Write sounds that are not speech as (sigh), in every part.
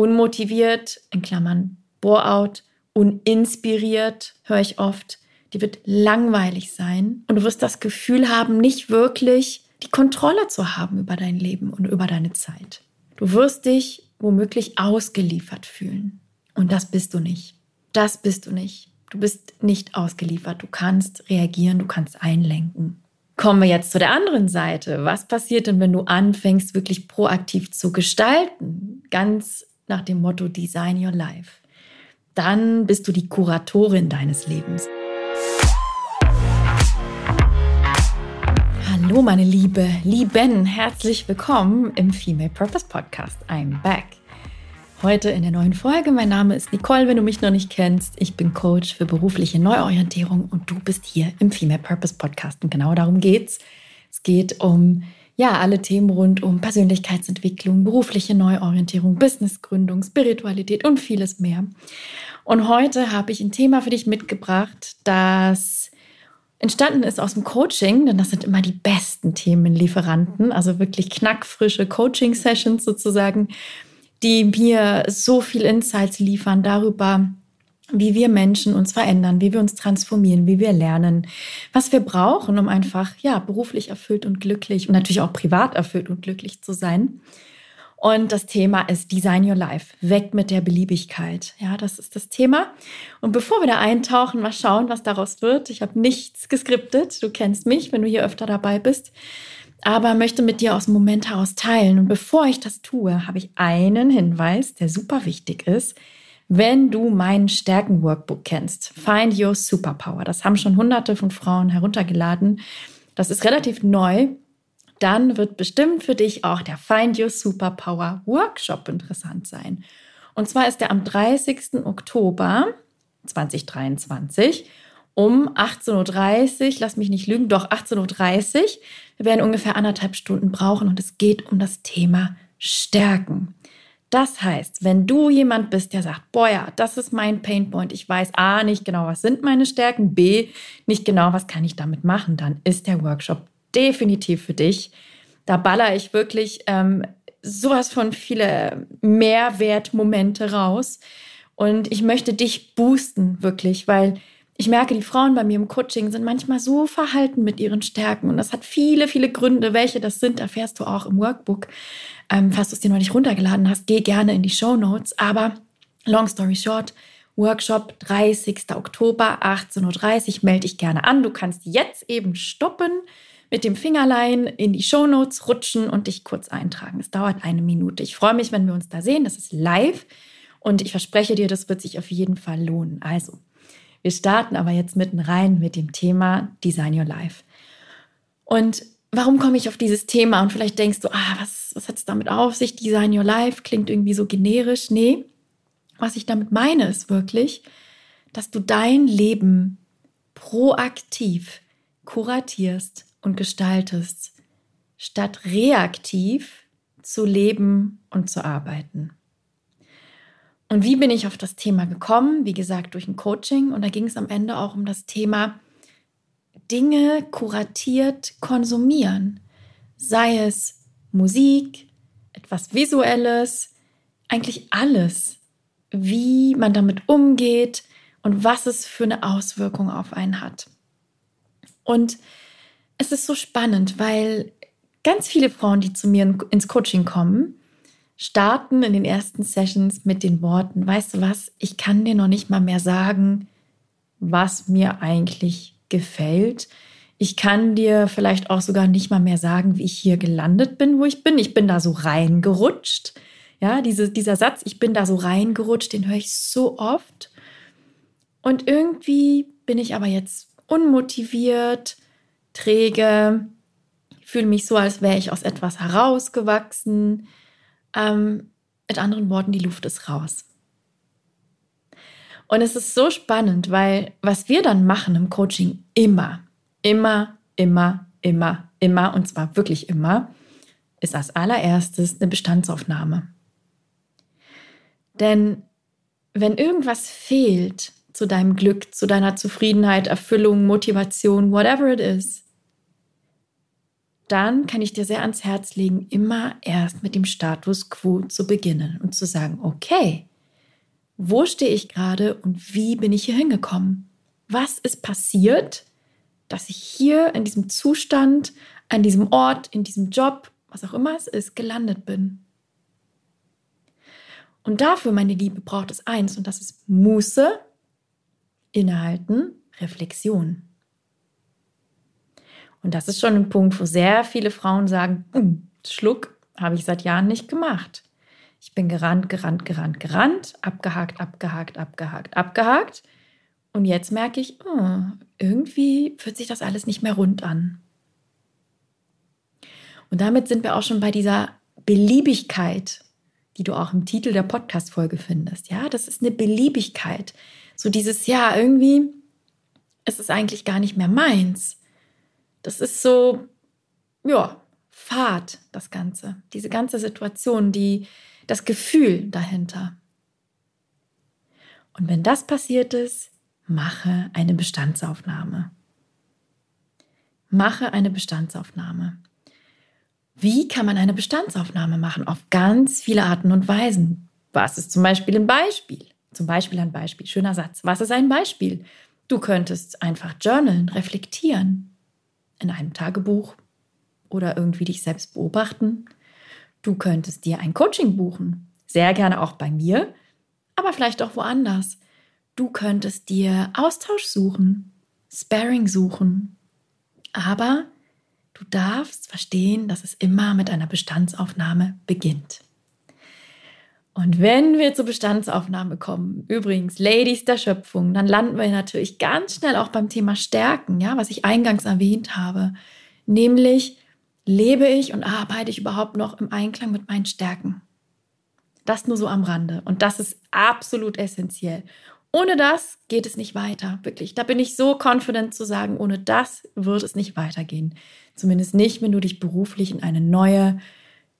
unmotiviert, in Klammern Bore-out, uninspiriert, höre ich oft. Die wird langweilig sein und du wirst das Gefühl haben, nicht wirklich die Kontrolle zu haben über dein Leben und über deine Zeit. Du wirst dich womöglich ausgeliefert fühlen. Und das bist du nicht. Das bist du nicht. Du bist nicht ausgeliefert. Du kannst reagieren, du kannst einlenken. Kommen wir jetzt zu der anderen Seite. Was passiert denn, wenn du anfängst, wirklich proaktiv zu gestalten? Ganz nach dem Motto Design Your Life. Dann bist du die Kuratorin deines Lebens. Hallo meine Liebe, Lieben, herzlich willkommen im Female Purpose Podcast. I'm back. Heute in der neuen Folge. Mein Name ist Nicole, wenn du mich noch nicht kennst. Ich bin Coach für berufliche Neuorientierung und du bist hier im Female Purpose Podcast. Und genau darum geht's. Es geht um ja, alle Themen rund um Persönlichkeitsentwicklung, berufliche Neuorientierung, Businessgründung, Spiritualität und vieles mehr. Und heute habe ich ein Thema für dich mitgebracht, das entstanden ist aus dem Coaching, denn das sind immer die besten Themenlieferanten, also wirklich knackfrische Coaching-Sessions sozusagen, die mir so viel Insights liefern darüber, wie wir Menschen uns verändern, wie wir uns transformieren, wie wir lernen, was wir brauchen, um einfach ja beruflich erfüllt und glücklich und natürlich auch privat erfüllt und glücklich zu sein. Und das Thema ist Design Your Life. Weg mit der Beliebigkeit. Ja, das ist das Thema. Und bevor wir da eintauchen, mal schauen, was daraus wird. Ich habe nichts geskriptet. Du kennst mich, wenn du hier öfter dabei bist. Aber möchte mit dir aus dem Moment heraus teilen. Und bevor ich das tue, habe ich einen Hinweis, der super wichtig ist. Wenn du mein Stärken-Workbook kennst, Find Your Superpower. Das haben schon hunderte von Frauen heruntergeladen. Das ist relativ neu dann wird bestimmt für dich auch der Find Your Superpower Workshop interessant sein. Und zwar ist der am 30. Oktober 2023 um 18.30 Uhr, lass mich nicht lügen, doch 18.30 Uhr. Wir werden ungefähr anderthalb Stunden brauchen und es geht um das Thema Stärken. Das heißt, wenn du jemand bist, der sagt, boah ja, das ist mein Painpoint, ich weiß A, nicht genau, was sind meine Stärken, B, nicht genau, was kann ich damit machen, dann ist der Workshop definitiv für dich. Da baller ich wirklich ähm, sowas von viele Mehrwertmomente raus. Und ich möchte dich boosten, wirklich, weil ich merke, die Frauen bei mir im Coaching sind manchmal so verhalten mit ihren Stärken. Und das hat viele, viele Gründe. Welche das sind, erfährst du auch im Workbook. Ähm, falls du es dir noch nicht runtergeladen hast, geh gerne in die Show Notes. Aber long story short, Workshop 30. Oktober, 18.30 Uhr, melde dich gerne an. Du kannst jetzt eben stoppen mit dem Fingerlein in die Shownotes rutschen und dich kurz eintragen. Es dauert eine Minute. Ich freue mich, wenn wir uns da sehen. Das ist live und ich verspreche dir, das wird sich auf jeden Fall lohnen. Also, wir starten aber jetzt mitten rein mit dem Thema Design Your Life. Und warum komme ich auf dieses Thema? Und vielleicht denkst du, ah, was, was hat es damit auf sich? Design Your Life klingt irgendwie so generisch. Nee, was ich damit meine, ist wirklich, dass du dein Leben proaktiv kuratierst und gestaltest, statt reaktiv zu leben und zu arbeiten. Und wie bin ich auf das Thema gekommen? Wie gesagt, durch ein Coaching. Und da ging es am Ende auch um das Thema Dinge kuratiert konsumieren. Sei es Musik, etwas Visuelles, eigentlich alles. Wie man damit umgeht und was es für eine Auswirkung auf einen hat. Und es ist so spannend, weil ganz viele Frauen, die zu mir ins Coaching kommen, starten in den ersten Sessions mit den Worten, weißt du was, ich kann dir noch nicht mal mehr sagen, was mir eigentlich gefällt. Ich kann dir vielleicht auch sogar nicht mal mehr sagen, wie ich hier gelandet bin, wo ich bin. Ich bin da so reingerutscht. Ja, diese, dieser Satz, ich bin da so reingerutscht, den höre ich so oft. Und irgendwie bin ich aber jetzt unmotiviert, träge, fühle mich so, als wäre ich aus etwas herausgewachsen. Ähm, mit anderen Worten, die Luft ist raus. Und es ist so spannend, weil was wir dann machen im Coaching immer, immer, immer, immer, immer, und zwar wirklich immer, ist als allererstes eine Bestandsaufnahme. Denn wenn irgendwas fehlt, zu deinem Glück, zu deiner Zufriedenheit, Erfüllung, Motivation, whatever it is, dann kann ich dir sehr ans Herz legen, immer erst mit dem Status quo zu beginnen und zu sagen, okay, wo stehe ich gerade und wie bin ich hier hingekommen? Was ist passiert, dass ich hier in diesem Zustand, an diesem Ort, in diesem Job, was auch immer es ist, gelandet bin? Und dafür, meine Liebe, braucht es eins und das ist Muße, Innehalten, Reflexion. Und das ist schon ein Punkt, wo sehr viele Frauen sagen, hm, Schluck habe ich seit Jahren nicht gemacht. Ich bin gerannt, gerannt, gerannt, gerannt, abgehakt, abgehakt, abgehakt, abgehakt. Und jetzt merke ich, oh, irgendwie fühlt sich das alles nicht mehr rund an. Und damit sind wir auch schon bei dieser Beliebigkeit, die du auch im Titel der Podcast-Folge findest. Ja, das ist eine Beliebigkeit. So dieses, ja, irgendwie ist es eigentlich gar nicht mehr meins. Das ist so, ja, Fahrt, das Ganze. Diese ganze Situation, die, das Gefühl dahinter. Und wenn das passiert ist, mache eine Bestandsaufnahme. Mache eine Bestandsaufnahme. Wie kann man eine Bestandsaufnahme machen? Auf ganz viele Arten und Weisen. Was ist zum Beispiel ein Beispiel? Zum Beispiel ein Beispiel. Schöner Satz. Was ist ein Beispiel? Du könntest einfach journalen, reflektieren in einem Tagebuch oder irgendwie dich selbst beobachten. Du könntest dir ein Coaching buchen, sehr gerne auch bei mir, aber vielleicht auch woanders. Du könntest dir Austausch suchen, Sparing suchen, aber du darfst verstehen, dass es immer mit einer Bestandsaufnahme beginnt. Und wenn wir zur Bestandsaufnahme kommen, übrigens Ladies der Schöpfung, dann landen wir natürlich ganz schnell auch beim Thema Stärken, ja, was ich eingangs erwähnt habe, nämlich lebe ich und arbeite ich überhaupt noch im Einklang mit meinen Stärken? Das nur so am Rande und das ist absolut essentiell. Ohne das geht es nicht weiter, wirklich. Da bin ich so confident zu sagen, ohne das wird es nicht weitergehen. Zumindest nicht, wenn du dich beruflich in eine neue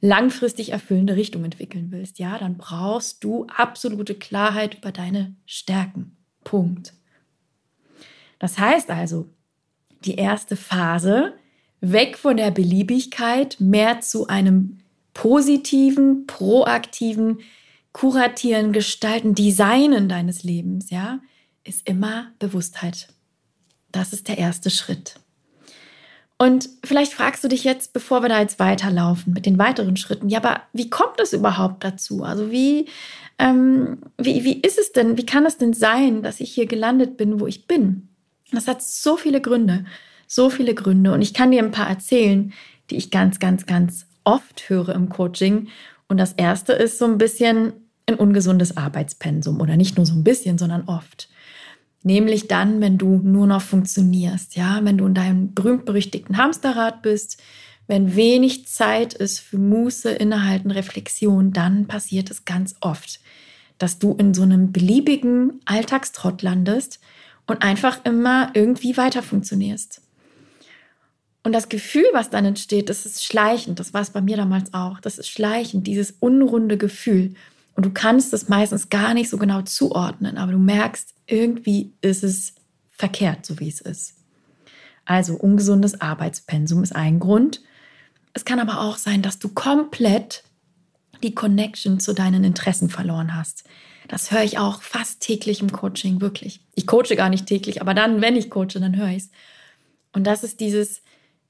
langfristig erfüllende Richtung entwickeln willst, ja, dann brauchst du absolute Klarheit über deine Stärken. Punkt. Das heißt also, die erste Phase, weg von der Beliebigkeit, mehr zu einem positiven, proaktiven, kuratieren, gestalten, designen deines Lebens, ja, ist immer Bewusstheit. Das ist der erste Schritt. Und vielleicht fragst du dich jetzt, bevor wir da jetzt weiterlaufen mit den weiteren Schritten, ja, aber wie kommt es überhaupt dazu? Also wie, ähm, wie, wie ist es denn, wie kann es denn sein, dass ich hier gelandet bin, wo ich bin? Das hat so viele Gründe, so viele Gründe. Und ich kann dir ein paar erzählen, die ich ganz, ganz, ganz oft höre im Coaching. Und das erste ist so ein bisschen ein ungesundes Arbeitspensum oder nicht nur so ein bisschen, sondern oft. Nämlich dann, wenn du nur noch funktionierst, ja, wenn du in deinem berühmt-berüchtigten Hamsterrad bist, wenn wenig Zeit ist für Muße, Innehalten, Reflexion, dann passiert es ganz oft, dass du in so einem beliebigen Alltagstrott landest und einfach immer irgendwie weiter funktionierst. Und das Gefühl, was dann entsteht, das ist schleichend. Das war es bei mir damals auch. Das ist schleichend, dieses unrunde Gefühl. Und du kannst es meistens gar nicht so genau zuordnen, aber du merkst, irgendwie ist es verkehrt, so wie es ist. Also ungesundes Arbeitspensum ist ein Grund. Es kann aber auch sein, dass du komplett die Connection zu deinen Interessen verloren hast. Das höre ich auch fast täglich im Coaching, wirklich. Ich coache gar nicht täglich, aber dann, wenn ich coache, dann höre ich es. Und das ist dieses,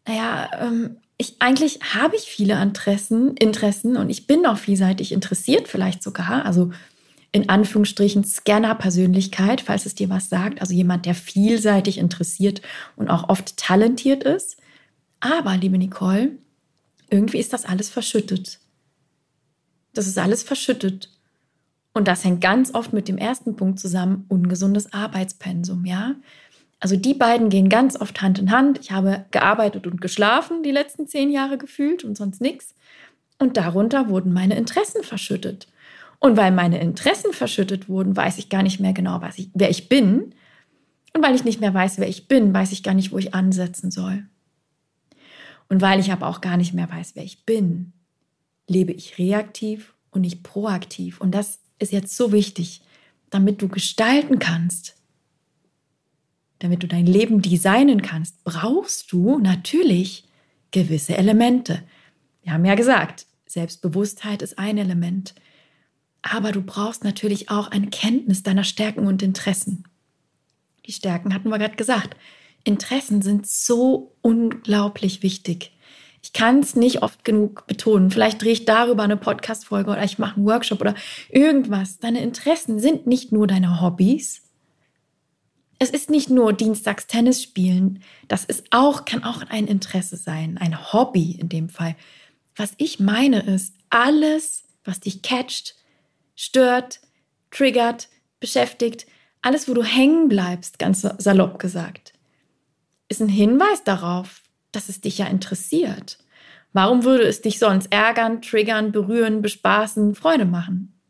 naja, ähm, ich, eigentlich habe ich viele Interessen, Interessen und ich bin auch vielseitig interessiert, vielleicht sogar. Also in Anführungsstrichen Scanner-Persönlichkeit, falls es dir was sagt. Also jemand, der vielseitig interessiert und auch oft talentiert ist. Aber, liebe Nicole, irgendwie ist das alles verschüttet. Das ist alles verschüttet. Und das hängt ganz oft mit dem ersten Punkt zusammen, ungesundes Arbeitspensum, ja? Also die beiden gehen ganz oft Hand in Hand. Ich habe gearbeitet und geschlafen die letzten zehn Jahre gefühlt und sonst nichts. Und darunter wurden meine Interessen verschüttet. Und weil meine Interessen verschüttet wurden, weiß ich gar nicht mehr genau, was ich, wer ich bin. Und weil ich nicht mehr weiß, wer ich bin, weiß ich gar nicht, wo ich ansetzen soll. Und weil ich aber auch gar nicht mehr weiß, wer ich bin, lebe ich reaktiv und nicht proaktiv. Und das ist jetzt so wichtig, damit du gestalten kannst, damit du dein Leben designen kannst, brauchst du natürlich gewisse Elemente. Wir haben ja gesagt, Selbstbewusstheit ist ein Element. Aber du brauchst natürlich auch eine Kenntnis deiner Stärken und Interessen. Die Stärken hatten wir gerade gesagt. Interessen sind so unglaublich wichtig. Ich kann es nicht oft genug betonen. Vielleicht drehe ich darüber eine Podcast-Folge oder ich mache einen Workshop oder irgendwas. Deine Interessen sind nicht nur deine Hobbys. Es ist nicht nur dienstags Tennis spielen. Das ist auch, kann auch ein Interesse sein, ein Hobby in dem Fall. Was ich meine ist, alles, was dich catcht, stört, triggert, beschäftigt, alles, wo du hängen bleibst, ganz salopp gesagt, ist ein Hinweis darauf, dass es dich ja interessiert. Warum würde es dich sonst ärgern, triggern, berühren, bespaßen, Freude machen?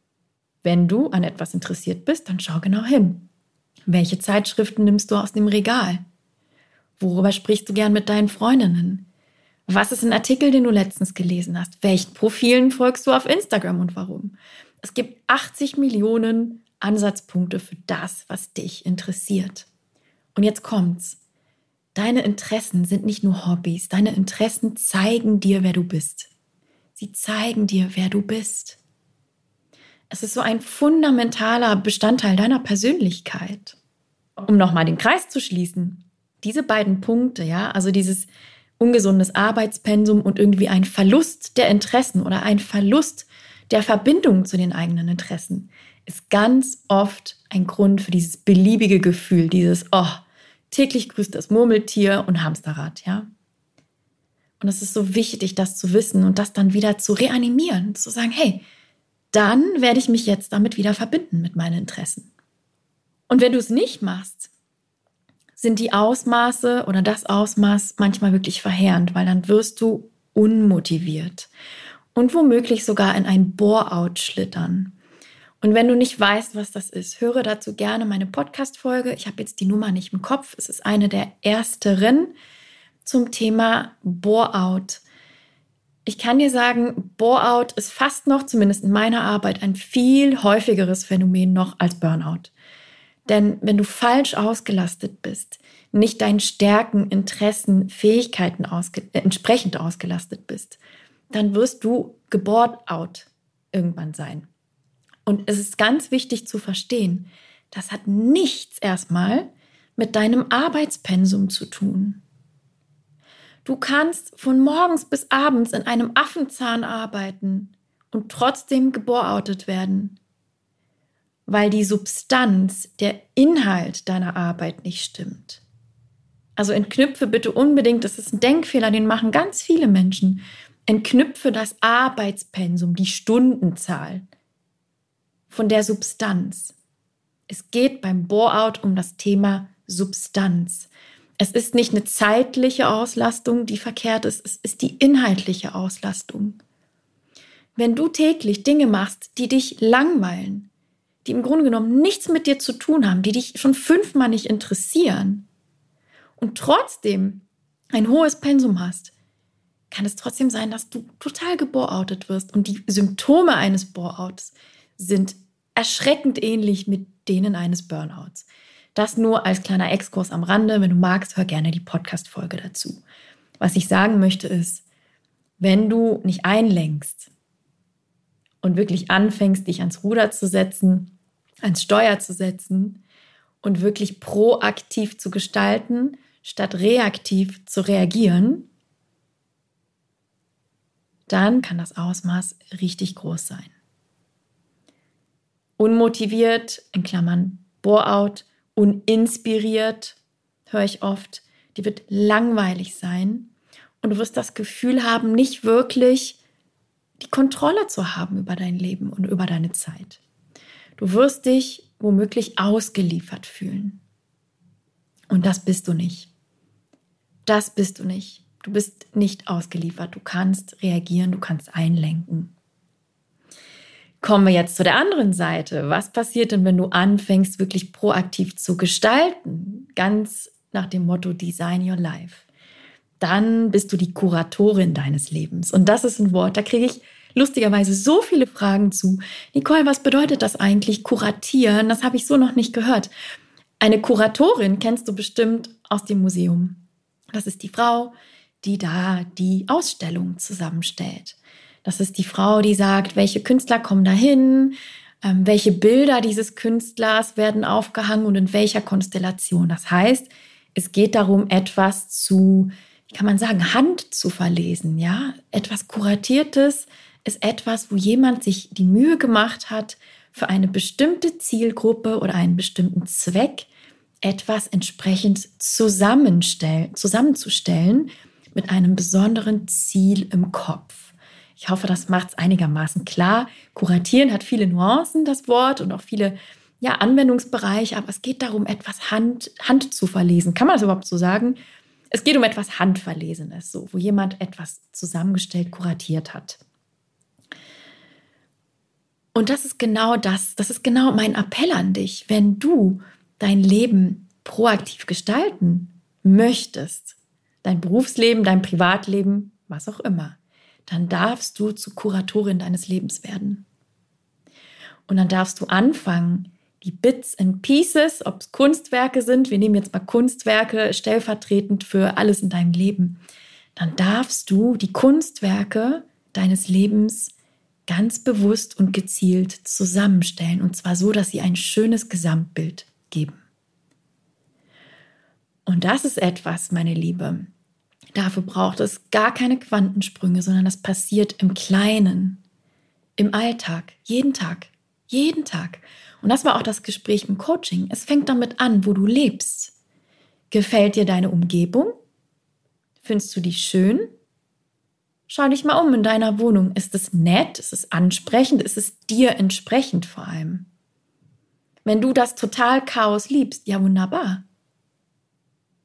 Wenn du an etwas interessiert bist, dann schau genau hin. Welche Zeitschriften nimmst du aus dem Regal? Worüber sprichst du gern mit deinen Freundinnen? Was ist ein Artikel, den du letztens gelesen hast? Welchen Profilen folgst du auf Instagram und warum? Es gibt 80 Millionen Ansatzpunkte für das, was dich interessiert. Und jetzt kommt's. Deine Interessen sind nicht nur Hobbys, deine Interessen zeigen dir, wer du bist. Sie zeigen dir, wer du bist. Es ist so ein fundamentaler Bestandteil deiner Persönlichkeit. Um nochmal den Kreis zu schließen, diese beiden Punkte, ja, also dieses ungesundes Arbeitspensum und irgendwie ein Verlust der Interessen oder ein Verlust der Verbindung zu den eigenen Interessen, ist ganz oft ein Grund für dieses beliebige Gefühl, dieses, oh, täglich grüßt das Murmeltier und Hamsterrad, ja. Und es ist so wichtig, das zu wissen und das dann wieder zu reanimieren, zu sagen, hey, dann werde ich mich jetzt damit wieder verbinden mit meinen Interessen. Und wenn du es nicht machst, sind die Ausmaße oder das Ausmaß manchmal wirklich verheerend, weil dann wirst du unmotiviert und womöglich sogar in ein Bore-out schlittern. Und wenn du nicht weißt, was das ist, höre dazu gerne meine Podcast-Folge. Ich habe jetzt die Nummer nicht im Kopf. Es ist eine der ersteren zum Thema Bore-out. Ich kann dir sagen, Bore-out ist fast noch, zumindest in meiner Arbeit, ein viel häufigeres Phänomen noch als Burnout. Denn wenn du falsch ausgelastet bist, nicht deinen Stärken, Interessen, Fähigkeiten ausge äh, entsprechend ausgelastet bist, dann wirst du gebohrt out irgendwann sein. Und es ist ganz wichtig zu verstehen, das hat nichts erstmal mit deinem Arbeitspensum zu tun. Du kannst von morgens bis abends in einem Affenzahn arbeiten und trotzdem geborautet werden, weil die Substanz, der Inhalt deiner Arbeit nicht stimmt. Also entknüpfe bitte unbedingt, das ist ein Denkfehler, den machen ganz viele Menschen. Entknüpfe das Arbeitspensum, die Stundenzahl von der Substanz. Es geht beim Bore-out um das Thema Substanz. Es ist nicht eine zeitliche Auslastung, die verkehrt ist, es ist die inhaltliche Auslastung. Wenn du täglich Dinge machst, die dich langweilen, die im Grunde genommen nichts mit dir zu tun haben, die dich schon fünfmal nicht interessieren und trotzdem ein hohes Pensum hast, kann es trotzdem sein, dass du total geboroutet wirst und die Symptome eines Boreouts sind erschreckend ähnlich mit denen eines Burnouts. Das nur als kleiner Exkurs am Rande. Wenn du magst, hör gerne die Podcast-Folge dazu. Was ich sagen möchte ist, wenn du nicht einlenkst und wirklich anfängst, dich ans Ruder zu setzen, ans Steuer zu setzen und wirklich proaktiv zu gestalten, statt reaktiv zu reagieren, dann kann das Ausmaß richtig groß sein unmotiviert, in Klammern Bore-out, uninspiriert, höre ich oft, die wird langweilig sein und du wirst das Gefühl haben, nicht wirklich die Kontrolle zu haben über dein Leben und über deine Zeit. Du wirst dich womöglich ausgeliefert fühlen. Und das bist du nicht. Das bist du nicht. Du bist nicht ausgeliefert. Du kannst reagieren, du kannst einlenken. Kommen wir jetzt zu der anderen Seite. Was passiert denn, wenn du anfängst, wirklich proaktiv zu gestalten? Ganz nach dem Motto Design Your Life. Dann bist du die Kuratorin deines Lebens. Und das ist ein Wort, da kriege ich lustigerweise so viele Fragen zu. Nicole, was bedeutet das eigentlich, kuratieren? Das habe ich so noch nicht gehört. Eine Kuratorin kennst du bestimmt aus dem Museum. Das ist die Frau, die da die Ausstellung zusammenstellt. Das ist die Frau, die sagt, welche Künstler kommen dahin, ähm, welche Bilder dieses Künstlers werden aufgehangen und in welcher Konstellation. Das heißt, es geht darum, etwas zu, wie kann man sagen, Hand zu verlesen, ja? Etwas Kuratiertes ist etwas, wo jemand sich die Mühe gemacht hat, für eine bestimmte Zielgruppe oder einen bestimmten Zweck etwas entsprechend zusammenzustellen mit einem besonderen Ziel im Kopf. Ich hoffe, das macht es einigermaßen klar. Kuratieren hat viele Nuancen, das Wort, und auch viele ja, Anwendungsbereiche, aber es geht darum, etwas Hand, Hand zu verlesen. Kann man das überhaupt so sagen? Es geht um etwas Handverlesenes, so, wo jemand etwas zusammengestellt, kuratiert hat. Und das ist genau das, das ist genau mein Appell an dich. Wenn du dein Leben proaktiv gestalten möchtest, dein Berufsleben, dein Privatleben, was auch immer, dann darfst du zur Kuratorin deines Lebens werden. Und dann darfst du anfangen, die Bits and Pieces, ob es Kunstwerke sind, wir nehmen jetzt mal Kunstwerke stellvertretend für alles in deinem Leben, dann darfst du die Kunstwerke deines Lebens ganz bewusst und gezielt zusammenstellen. Und zwar so, dass sie ein schönes Gesamtbild geben. Und das ist etwas, meine Liebe. Dafür braucht es gar keine Quantensprünge, sondern das passiert im Kleinen, im Alltag, jeden Tag, jeden Tag. Und das war auch das Gespräch im Coaching. Es fängt damit an, wo du lebst. Gefällt dir deine Umgebung? Findest du die schön? Schau dich mal um in deiner Wohnung. Ist es nett? Ist es ansprechend? Ist es dir entsprechend vor allem? Wenn du das total Chaos liebst, ja wunderbar.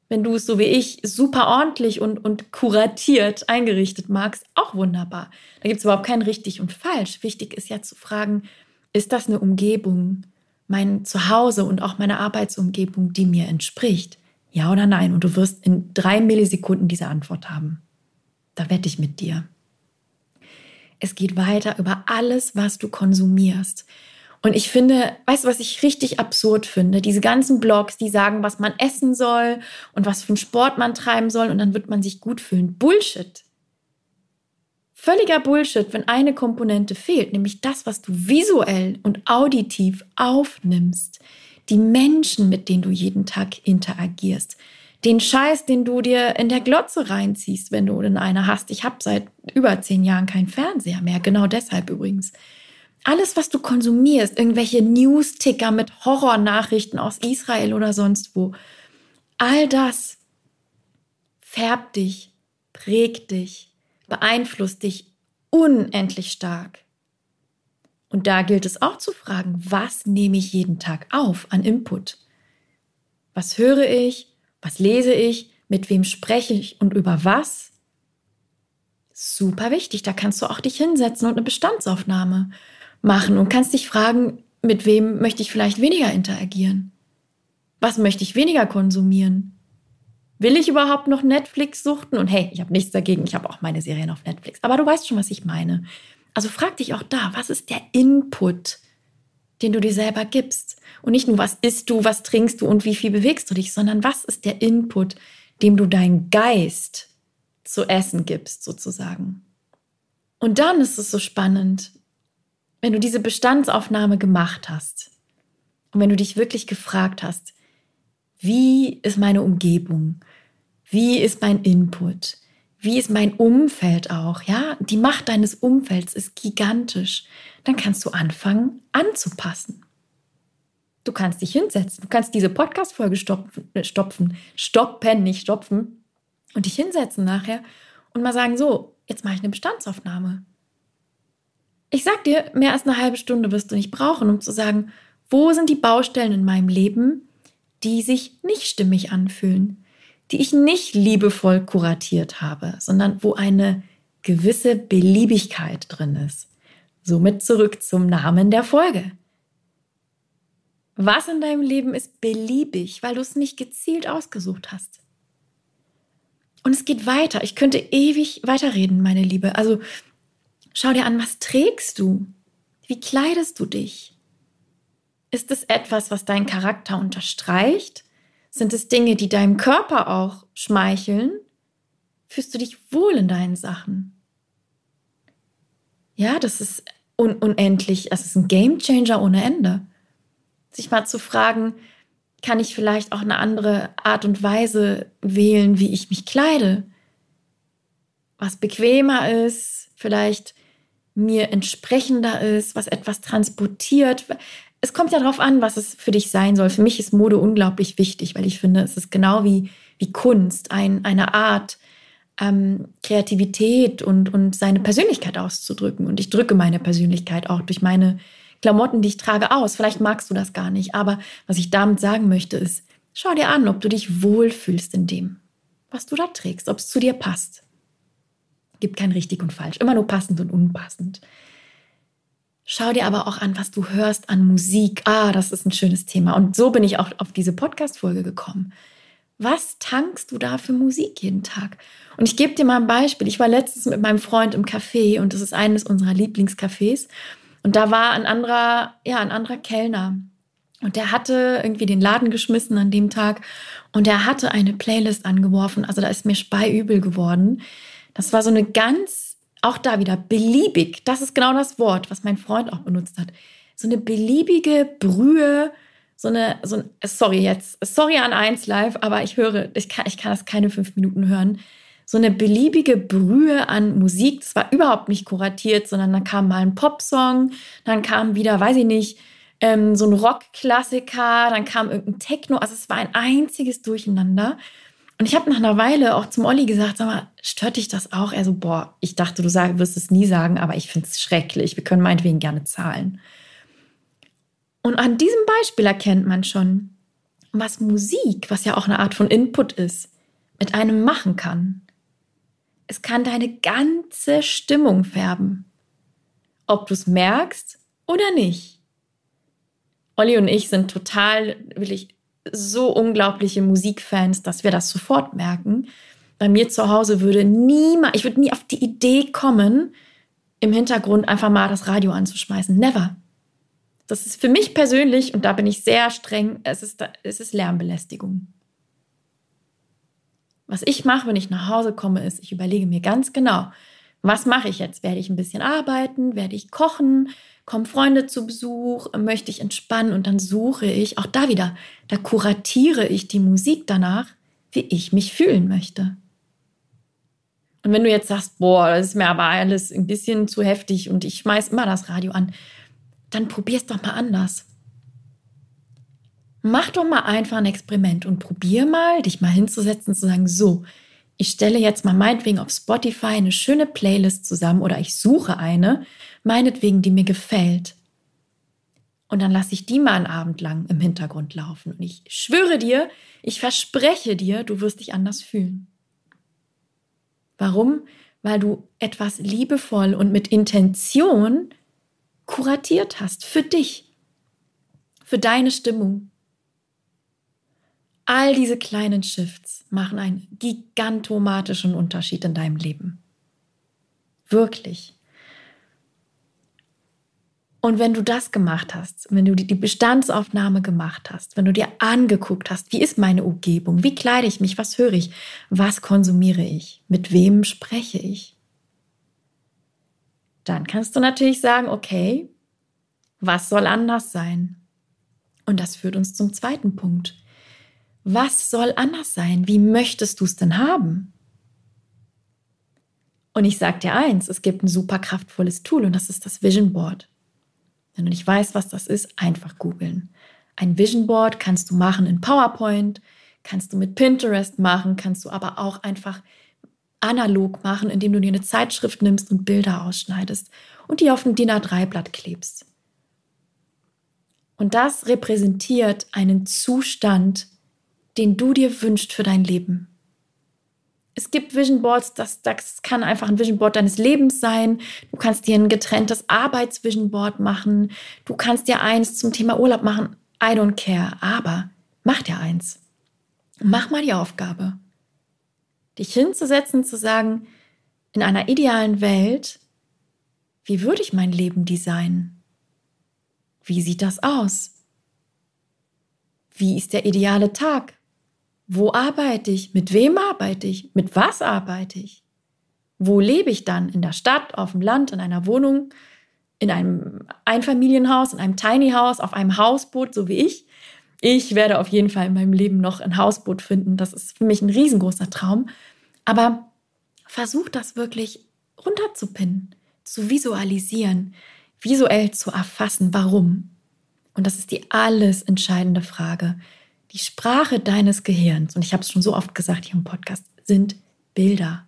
Wenn du es so wie ich super ordentlich und, und kuratiert eingerichtet magst, auch wunderbar. Da gibt es überhaupt kein richtig und falsch. Wichtig ist ja zu fragen, ist das eine Umgebung, mein Zuhause und auch meine Arbeitsumgebung, die mir entspricht? Ja oder nein? Und du wirst in drei Millisekunden diese Antwort haben. Da wette ich mit dir. Es geht weiter über alles, was du konsumierst. Und ich finde, weißt du, was ich richtig absurd finde? Diese ganzen Blogs, die sagen, was man essen soll und was für einen Sport man treiben soll und dann wird man sich gut fühlen. Bullshit. Völliger Bullshit, wenn eine Komponente fehlt, nämlich das, was du visuell und auditiv aufnimmst. Die Menschen, mit denen du jeden Tag interagierst den Scheiß, den du dir in der Glotze reinziehst, wenn du denn eine hast. Ich habe seit über zehn Jahren keinen Fernseher mehr, genau deshalb übrigens. Alles, was du konsumierst, irgendwelche News-Ticker mit Horrornachrichten aus Israel oder sonst wo, all das färbt dich, prägt dich, beeinflusst dich unendlich stark. Und da gilt es auch zu fragen, was nehme ich jeden Tag auf an Input? Was höre ich? Was lese ich? Mit wem spreche ich und über was? Super wichtig. Da kannst du auch dich hinsetzen und eine Bestandsaufnahme machen und kannst dich fragen, mit wem möchte ich vielleicht weniger interagieren? Was möchte ich weniger konsumieren? Will ich überhaupt noch Netflix suchten? Und hey, ich habe nichts dagegen, ich habe auch meine Serien auf Netflix. Aber du weißt schon, was ich meine. Also frag dich auch da, was ist der Input, den du dir selber gibst. Und nicht nur, was isst du, was trinkst du und wie viel bewegst du dich, sondern was ist der Input, dem du deinen Geist zu essen gibst, sozusagen. Und dann ist es so spannend, wenn du diese Bestandsaufnahme gemacht hast und wenn du dich wirklich gefragt hast, wie ist meine Umgebung? Wie ist mein Input? Wie ist mein Umfeld auch? Ja, die Macht deines Umfelds ist gigantisch dann kannst du anfangen anzupassen. Du kannst dich hinsetzen, du kannst diese Podcast-Folge stopfen, äh, stopfen, stoppen, nicht stopfen und dich hinsetzen nachher und mal sagen, so, jetzt mache ich eine Bestandsaufnahme. Ich sag dir, mehr als eine halbe Stunde wirst du nicht brauchen, um zu sagen, wo sind die Baustellen in meinem Leben, die sich nicht stimmig anfühlen, die ich nicht liebevoll kuratiert habe, sondern wo eine gewisse Beliebigkeit drin ist. Somit zurück zum Namen der Folge. Was in deinem Leben ist beliebig, weil du es nicht gezielt ausgesucht hast? Und es geht weiter. Ich könnte ewig weiterreden, meine Liebe. Also schau dir an, was trägst du? Wie kleidest du dich? Ist es etwas, was deinen Charakter unterstreicht? Sind es Dinge, die deinem Körper auch schmeicheln? Fühlst du dich wohl in deinen Sachen? Ja, das ist un unendlich, es ist ein Game Changer ohne Ende. Sich mal zu fragen, kann ich vielleicht auch eine andere Art und Weise wählen, wie ich mich kleide? Was bequemer ist, vielleicht mir entsprechender ist, was etwas transportiert. Es kommt ja darauf an, was es für dich sein soll. Für mich ist Mode unglaublich wichtig, weil ich finde, es ist genau wie, wie Kunst, ein, eine Art, ähm, Kreativität und, und seine Persönlichkeit auszudrücken. Und ich drücke meine Persönlichkeit auch durch meine Klamotten, die ich trage, aus. Vielleicht magst du das gar nicht, aber was ich damit sagen möchte, ist, schau dir an, ob du dich wohlfühlst in dem, was du da trägst, ob es zu dir passt. Gibt kein richtig und falsch, immer nur passend und unpassend. Schau dir aber auch an, was du hörst an Musik. Ah, das ist ein schönes Thema. Und so bin ich auch auf diese Podcast-Folge gekommen. Was tankst du da für Musik jeden Tag? Und ich gebe dir mal ein Beispiel. Ich war letztens mit meinem Freund im Café und das ist eines unserer Lieblingscafés. Und da war ein anderer, ja, ein anderer Kellner. Und der hatte irgendwie den Laden geschmissen an dem Tag und er hatte eine Playlist angeworfen. Also da ist mir speiübel geworden. Das war so eine ganz, auch da wieder, beliebig. Das ist genau das Wort, was mein Freund auch benutzt hat. So eine beliebige Brühe so eine, so ein, sorry jetzt, sorry an 1 Live, aber ich höre, ich kann, ich kann das keine fünf Minuten hören. So eine beliebige Brühe an Musik, das war überhaupt nicht kuratiert, sondern dann kam mal ein Popsong, dann kam wieder, weiß ich nicht, ähm, so ein Rockklassiker, dann kam irgendein Techno, also es war ein einziges Durcheinander. Und ich habe nach einer Weile auch zum Olli gesagt, sag mal, stört dich das auch? Er so, boah, ich dachte, du sag, wirst es nie sagen, aber ich finde es schrecklich. Wir können meinetwegen gerne zahlen. Und an diesem Beispiel erkennt man schon, was Musik, was ja auch eine Art von Input ist, mit einem machen kann. Es kann deine ganze Stimmung färben. Ob du es merkst oder nicht. Olli und ich sind total, wirklich so unglaubliche Musikfans, dass wir das sofort merken. Bei mir zu Hause würde niemand, ich würde nie auf die Idee kommen, im Hintergrund einfach mal das Radio anzuschmeißen. Never. Das ist für mich persönlich, und da bin ich sehr streng, es ist, es ist Lärmbelästigung. Was ich mache, wenn ich nach Hause komme, ist, ich überlege mir ganz genau, was mache ich jetzt? Werde ich ein bisschen arbeiten? Werde ich kochen? Kommen Freunde zu Besuch? Möchte ich entspannen? Und dann suche ich, auch da wieder, da kuratiere ich die Musik danach, wie ich mich fühlen möchte. Und wenn du jetzt sagst, boah, das ist mir aber alles ein bisschen zu heftig und ich schmeiß immer das Radio an, dann probier es doch mal anders. Mach doch mal einfach ein Experiment und probier mal, dich mal hinzusetzen und zu sagen, so, ich stelle jetzt mal meinetwegen auf Spotify eine schöne Playlist zusammen oder ich suche eine, meinetwegen, die mir gefällt. Und dann lasse ich die mal einen Abend lang im Hintergrund laufen. Und ich schwöre dir, ich verspreche dir, du wirst dich anders fühlen. Warum? Weil du etwas liebevoll und mit Intention kuratiert hast für dich, für deine Stimmung. All diese kleinen Shifts machen einen gigantomatischen Unterschied in deinem Leben. Wirklich. Und wenn du das gemacht hast, wenn du die Bestandsaufnahme gemacht hast, wenn du dir angeguckt hast, wie ist meine Umgebung, wie kleide ich mich, was höre ich, was konsumiere ich, mit wem spreche ich, dann kannst du natürlich sagen, okay, was soll anders sein? Und das führt uns zum zweiten Punkt. Was soll anders sein? Wie möchtest du es denn haben? Und ich sage dir eins, es gibt ein super kraftvolles Tool und das ist das Vision Board. Wenn du nicht weißt, was das ist, einfach googeln. Ein Vision Board kannst du machen in PowerPoint, kannst du mit Pinterest machen, kannst du aber auch einfach analog machen, indem du dir eine Zeitschrift nimmst und Bilder ausschneidest und die auf ein DIN A3-Blatt klebst. Und das repräsentiert einen Zustand, den du dir wünschst für dein Leben. Es gibt Vision Boards, das, das kann einfach ein Vision Board deines Lebens sein. Du kannst dir ein getrenntes Arbeits-Vision Board machen. Du kannst dir eins zum Thema Urlaub machen. I don't care. Aber mach dir eins. Mach mal die Aufgabe dich hinzusetzen, zu sagen, in einer idealen Welt, wie würde ich mein Leben designen? Wie sieht das aus? Wie ist der ideale Tag? Wo arbeite ich? Mit wem arbeite ich? Mit was arbeite ich? Wo lebe ich dann? In der Stadt, auf dem Land, in einer Wohnung, in einem Einfamilienhaus, in einem Tiny House, auf einem Hausboot, so wie ich? Ich werde auf jeden Fall in meinem Leben noch ein Hausboot finden. Das ist für mich ein riesengroßer Traum. Aber versuch das wirklich runterzupinnen, zu visualisieren, visuell zu erfassen. Warum? Und das ist die alles entscheidende Frage. Die Sprache deines Gehirns, und ich habe es schon so oft gesagt hier im Podcast, sind Bilder.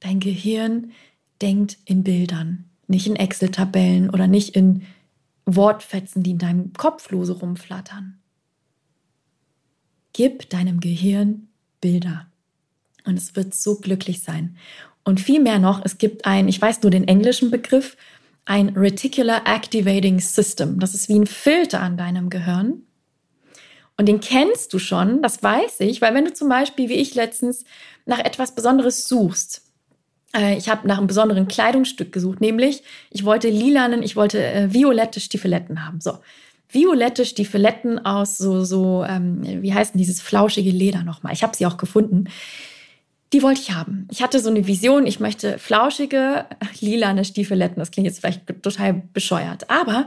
Dein Gehirn denkt in Bildern, nicht in Excel-Tabellen oder nicht in Wortfetzen, die in deinem Kopf lose rumflattern. Gib deinem Gehirn Bilder und es wird so glücklich sein. Und viel mehr noch, es gibt ein, ich weiß nur den englischen Begriff, ein Reticular Activating System. Das ist wie ein Filter an deinem Gehirn. Und den kennst du schon, das weiß ich, weil wenn du zum Beispiel, wie ich letztens, nach etwas Besonderes suchst, äh, ich habe nach einem besonderen Kleidungsstück gesucht, nämlich ich wollte lilanen, ich wollte äh, violette Stiefeletten haben. So, violette Stiefeletten aus so, so ähm, wie heißt denn dieses flauschige Leder nochmal? Ich habe sie auch gefunden. Die wollte ich haben. Ich hatte so eine Vision, ich möchte flauschige, (laughs) lilane Stiefeletten. Das klingt jetzt vielleicht total bescheuert, aber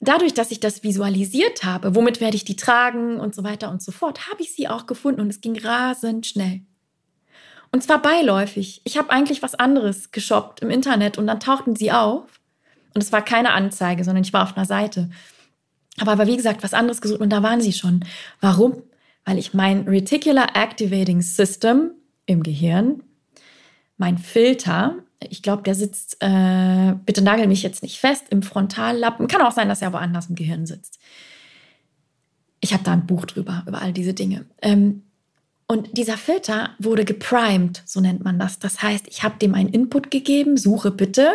dadurch, dass ich das visualisiert habe, womit werde ich die tragen und so weiter und so fort, habe ich sie auch gefunden und es ging rasend schnell. Und zwar beiläufig. Ich habe eigentlich was anderes geshoppt im Internet und dann tauchten sie auf. Und es war keine Anzeige, sondern ich war auf einer Seite. Aber aber wie gesagt, was anderes gesucht und da waren sie schon. Warum? Weil ich mein Reticular Activating System im Gehirn, mein Filter, ich glaube, der sitzt, äh, bitte nagel mich jetzt nicht fest, im Frontallappen. Kann auch sein, dass er woanders im Gehirn sitzt. Ich habe da ein Buch drüber, über all diese Dinge. Ähm, und dieser Filter wurde geprimed, so nennt man das. Das heißt, ich habe dem einen Input gegeben, suche bitte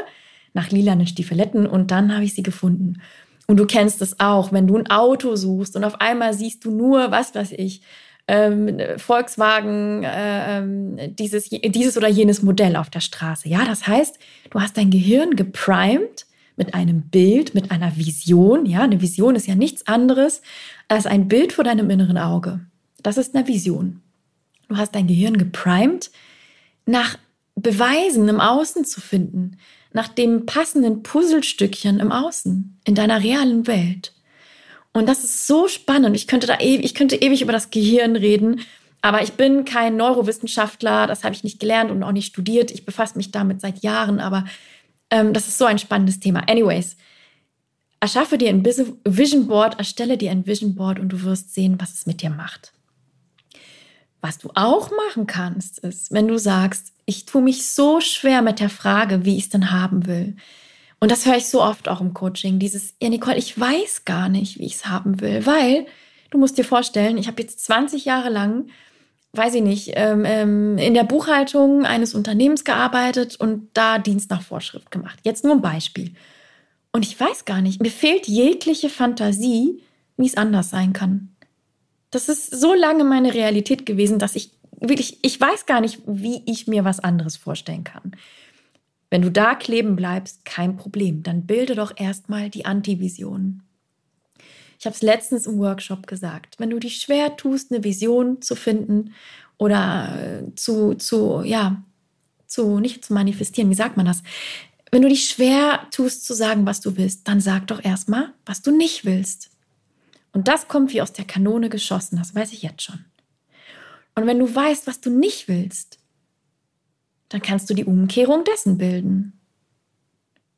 nach lilanen Stiefeletten und dann habe ich sie gefunden. Und du kennst es auch, wenn du ein Auto suchst und auf einmal siehst du nur, was weiß ich, ähm, Volkswagen, äh, ähm, dieses, dieses oder jenes Modell auf der Straße. Ja, das heißt, du hast dein Gehirn geprimed mit einem Bild, mit einer Vision. Ja, eine Vision ist ja nichts anderes als ein Bild vor deinem inneren Auge. Das ist eine Vision. Du hast dein Gehirn geprimed, nach Beweisen im Außen zu finden, nach dem passenden Puzzlestückchen im Außen, in deiner realen Welt. Und das ist so spannend. Ich könnte da ewig, ich könnte ewig über das Gehirn reden, aber ich bin kein Neurowissenschaftler, das habe ich nicht gelernt und auch nicht studiert. Ich befasse mich damit seit Jahren, aber ähm, das ist so ein spannendes Thema. Anyways, erschaffe dir ein Vision Board, erstelle dir ein Vision Board und du wirst sehen, was es mit dir macht. Was du auch machen kannst, ist, wenn du sagst, ich tue mich so schwer mit der Frage, wie ich es denn haben will. Und das höre ich so oft auch im Coaching, dieses, ja Nicole, ich weiß gar nicht, wie ich es haben will, weil du musst dir vorstellen, ich habe jetzt 20 Jahre lang, weiß ich nicht, ähm, ähm, in der Buchhaltung eines Unternehmens gearbeitet und da Dienst nach Vorschrift gemacht. Jetzt nur ein Beispiel. Und ich weiß gar nicht, mir fehlt jegliche Fantasie, wie es anders sein kann. Das ist so lange meine Realität gewesen, dass ich wirklich, ich weiß gar nicht, wie ich mir was anderes vorstellen kann. Wenn du da kleben bleibst, kein Problem. Dann bilde doch erstmal die Antivision. Ich habe es letztens im Workshop gesagt. Wenn du dich schwer tust, eine Vision zu finden oder äh, zu, zu, ja, zu, nicht zu manifestieren, wie sagt man das? Wenn du dich schwer tust zu sagen, was du willst, dann sag doch erstmal, was du nicht willst. Und das kommt wie aus der Kanone geschossen, das weiß ich jetzt schon. Und wenn du weißt, was du nicht willst, dann kannst du die Umkehrung dessen bilden.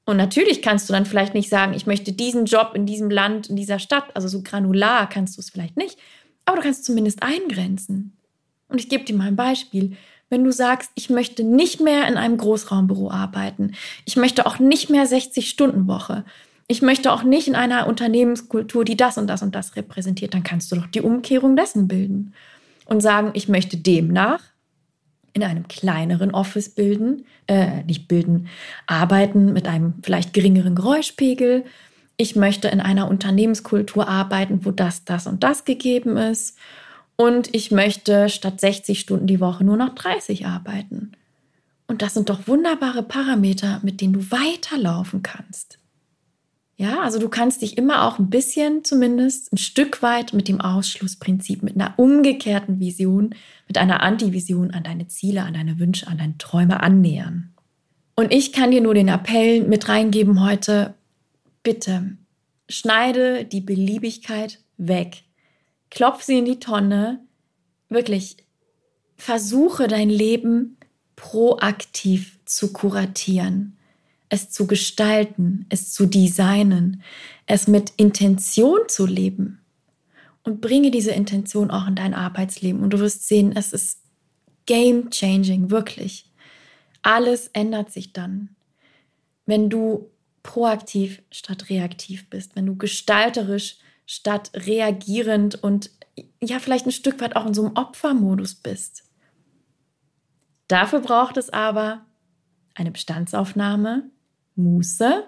Und natürlich kannst du dann vielleicht nicht sagen, ich möchte diesen Job in diesem Land, in dieser Stadt, also so granular kannst du es vielleicht nicht, aber du kannst zumindest eingrenzen. Und ich gebe dir mal ein Beispiel. Wenn du sagst, ich möchte nicht mehr in einem Großraumbüro arbeiten, ich möchte auch nicht mehr 60-Stunden-Woche, ich möchte auch nicht in einer Unternehmenskultur, die das und das und das repräsentiert, dann kannst du doch die Umkehrung dessen bilden und sagen, ich möchte demnach in einem kleineren Office bilden, äh, nicht bilden, arbeiten mit einem vielleicht geringeren Geräuschpegel. Ich möchte in einer Unternehmenskultur arbeiten, wo das, das und das gegeben ist. Und ich möchte statt 60 Stunden die Woche nur noch 30 arbeiten. Und das sind doch wunderbare Parameter, mit denen du weiterlaufen kannst. Ja, also du kannst dich immer auch ein bisschen zumindest ein Stück weit mit dem Ausschlussprinzip, mit einer umgekehrten Vision, mit einer Antivision an deine Ziele, an deine Wünsche, an deine Träume annähern. Und ich kann dir nur den Appell mit reingeben heute, bitte schneide die Beliebigkeit weg. Klopf sie in die Tonne. Wirklich, versuche dein Leben proaktiv zu kuratieren es zu gestalten, es zu designen, es mit Intention zu leben. Und bringe diese Intention auch in dein Arbeitsleben. Und du wirst sehen, es ist game changing, wirklich. Alles ändert sich dann, wenn du proaktiv statt reaktiv bist, wenn du gestalterisch statt reagierend und ja, vielleicht ein Stück weit auch in so einem Opfermodus bist. Dafür braucht es aber eine Bestandsaufnahme, Muße,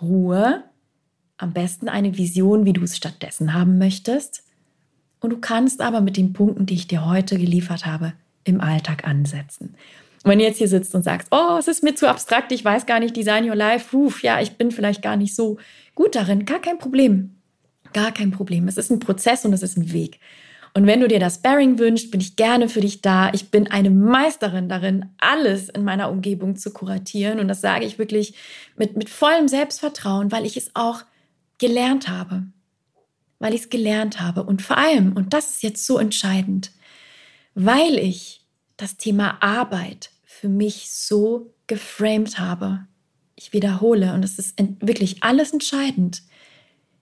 Ruhe, am besten eine Vision, wie du es stattdessen haben möchtest. Und du kannst aber mit den Punkten, die ich dir heute geliefert habe, im Alltag ansetzen. Und wenn du jetzt hier sitzt und sagst, oh, es ist mir zu abstrakt, ich weiß gar nicht, Design Your Life, Ruf, ja, ich bin vielleicht gar nicht so gut darin, gar kein Problem. Gar kein Problem. Es ist ein Prozess und es ist ein Weg. Und wenn du dir das Bearing wünschst, bin ich gerne für dich da. Ich bin eine Meisterin darin, alles in meiner Umgebung zu kuratieren. Und das sage ich wirklich mit, mit vollem Selbstvertrauen, weil ich es auch gelernt habe. Weil ich es gelernt habe. Und vor allem, und das ist jetzt so entscheidend, weil ich das Thema Arbeit für mich so geframed habe. Ich wiederhole, und es ist wirklich alles entscheidend.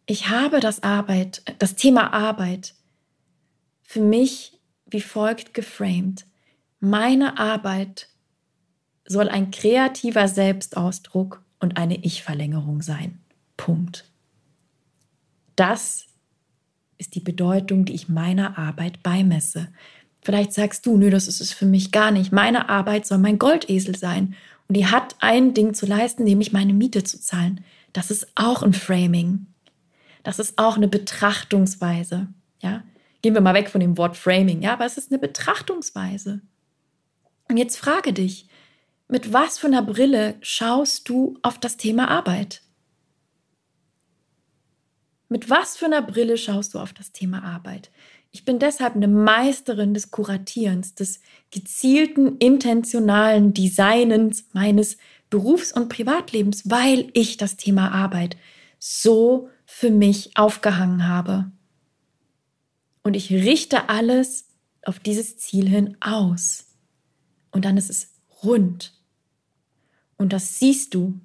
Ich habe das Arbeit, das Thema Arbeit für mich wie folgt geframed. Meine Arbeit soll ein kreativer Selbstausdruck und eine Ich-Verlängerung sein. Punkt. Das ist die Bedeutung, die ich meiner Arbeit beimesse. Vielleicht sagst du, nö, das ist es für mich gar nicht. Meine Arbeit soll mein Goldesel sein. Und die hat ein Ding zu leisten, nämlich meine Miete zu zahlen. Das ist auch ein Framing. Das ist auch eine Betrachtungsweise. Ja, Gehen wir mal weg von dem Wort Framing, ja, aber es ist eine Betrachtungsweise. Und jetzt frage dich, mit was für einer Brille schaust du auf das Thema Arbeit? Mit was für einer Brille schaust du auf das Thema Arbeit? Ich bin deshalb eine Meisterin des Kuratierens, des gezielten, intentionalen Designens meines Berufs- und Privatlebens, weil ich das Thema Arbeit so für mich aufgehangen habe und ich richte alles auf dieses Ziel hin aus. Und dann ist es rund. Und das siehst du.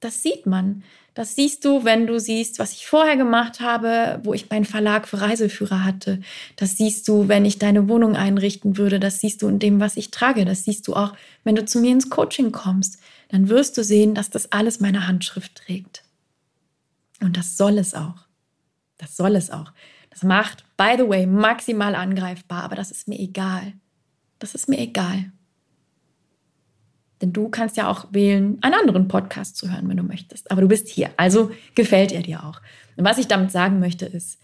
Das sieht man. Das siehst du, wenn du siehst, was ich vorher gemacht habe, wo ich meinen Verlag für Reiseführer hatte. Das siehst du, wenn ich deine Wohnung einrichten würde. Das siehst du in dem, was ich trage. Das siehst du auch, wenn du zu mir ins Coaching kommst. Dann wirst du sehen, dass das alles meine Handschrift trägt. Und das soll es auch. Das soll es auch. Das macht, by the way, maximal angreifbar, aber das ist mir egal. Das ist mir egal. Denn du kannst ja auch wählen, einen anderen Podcast zu hören, wenn du möchtest. Aber du bist hier, also gefällt er dir auch. Und was ich damit sagen möchte, ist,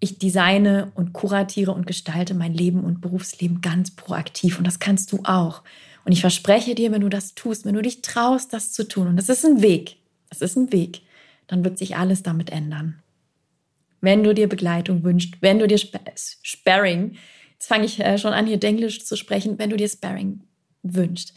ich designe und kuratiere und gestalte mein Leben und Berufsleben ganz proaktiv. Und das kannst du auch. Und ich verspreche dir, wenn du das tust, wenn du dich traust, das zu tun, und das ist ein Weg, das ist ein Weg, dann wird sich alles damit ändern wenn du dir Begleitung wünschst, wenn du dir Sp Sparring, jetzt fange ich äh, schon an, hier Denglisch zu sprechen, wenn du dir Sparring wünschst,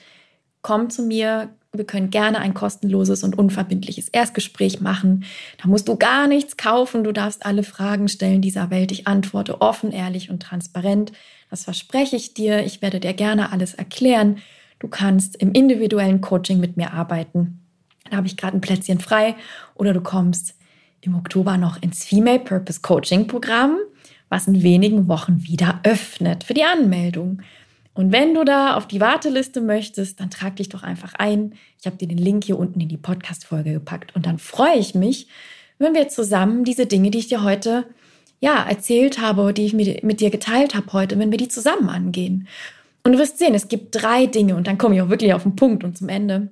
komm zu mir. Wir können gerne ein kostenloses und unverbindliches Erstgespräch machen. Da musst du gar nichts kaufen. Du darfst alle Fragen stellen dieser Welt. Ich antworte offen, ehrlich und transparent. Das verspreche ich dir. Ich werde dir gerne alles erklären. Du kannst im individuellen Coaching mit mir arbeiten. Da habe ich gerade ein Plätzchen frei. Oder du kommst im Oktober noch ins Female Purpose Coaching Programm, was in wenigen Wochen wieder öffnet für die Anmeldung. Und wenn du da auf die Warteliste möchtest, dann trag dich doch einfach ein. Ich habe dir den Link hier unten in die Podcast-Folge gepackt. Und dann freue ich mich, wenn wir zusammen diese Dinge, die ich dir heute ja, erzählt habe, die ich mit dir geteilt habe heute, wenn wir die zusammen angehen. Und du wirst sehen, es gibt drei Dinge, und dann komme ich auch wirklich auf den Punkt und zum Ende.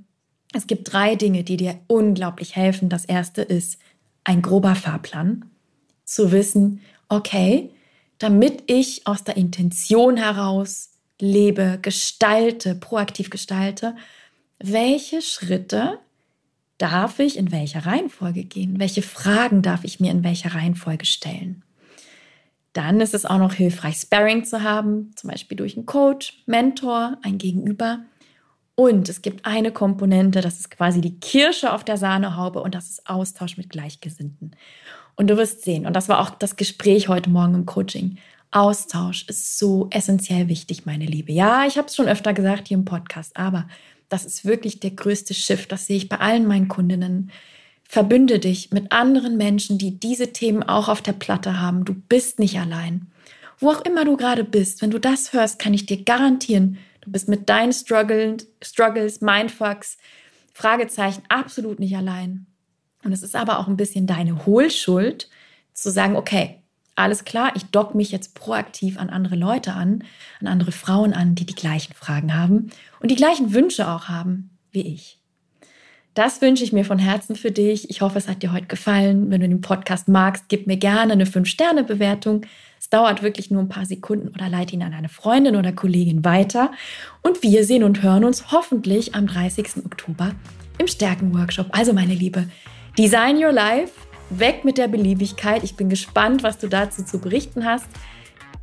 Es gibt drei Dinge, die dir unglaublich helfen. Das erste ist ein grober Fahrplan, zu wissen, okay, damit ich aus der Intention heraus lebe, gestalte, proaktiv gestalte, welche Schritte darf ich in welcher Reihenfolge gehen? Welche Fragen darf ich mir in welcher Reihenfolge stellen? Dann ist es auch noch hilfreich, Sparring zu haben, zum Beispiel durch einen Coach, Mentor, ein Gegenüber. Und es gibt eine Komponente, das ist quasi die Kirsche auf der Sahnehaube und das ist Austausch mit Gleichgesinnten. Und du wirst sehen, und das war auch das Gespräch heute Morgen im Coaching, Austausch ist so essentiell wichtig, meine Liebe. Ja, ich habe es schon öfter gesagt hier im Podcast, aber das ist wirklich der größte Shift. Das sehe ich bei allen meinen Kundinnen. Verbünde dich mit anderen Menschen, die diese Themen auch auf der Platte haben. Du bist nicht allein. Wo auch immer du gerade bist, wenn du das hörst, kann ich dir garantieren, du bist mit deinen Struggles, Mindfucks, Fragezeichen absolut nicht allein. Und es ist aber auch ein bisschen deine Hohlschuld, zu sagen, okay, alles klar, ich dock mich jetzt proaktiv an andere Leute an, an andere Frauen an, die die gleichen Fragen haben und die gleichen Wünsche auch haben wie ich. Das wünsche ich mir von Herzen für dich. Ich hoffe, es hat dir heute gefallen. Wenn du den Podcast magst, gib mir gerne eine 5-Sterne-Bewertung. Es dauert wirklich nur ein paar Sekunden oder leite ihn an eine Freundin oder Kollegin weiter. Und wir sehen und hören uns hoffentlich am 30. Oktober im Stärken-Workshop. Also meine Liebe, Design Your Life weg mit der Beliebigkeit. Ich bin gespannt, was du dazu zu berichten hast.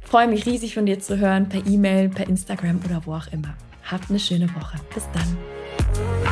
Freue mich riesig von dir zu hören per E-Mail, per Instagram oder wo auch immer. Habt eine schöne Woche. Bis dann.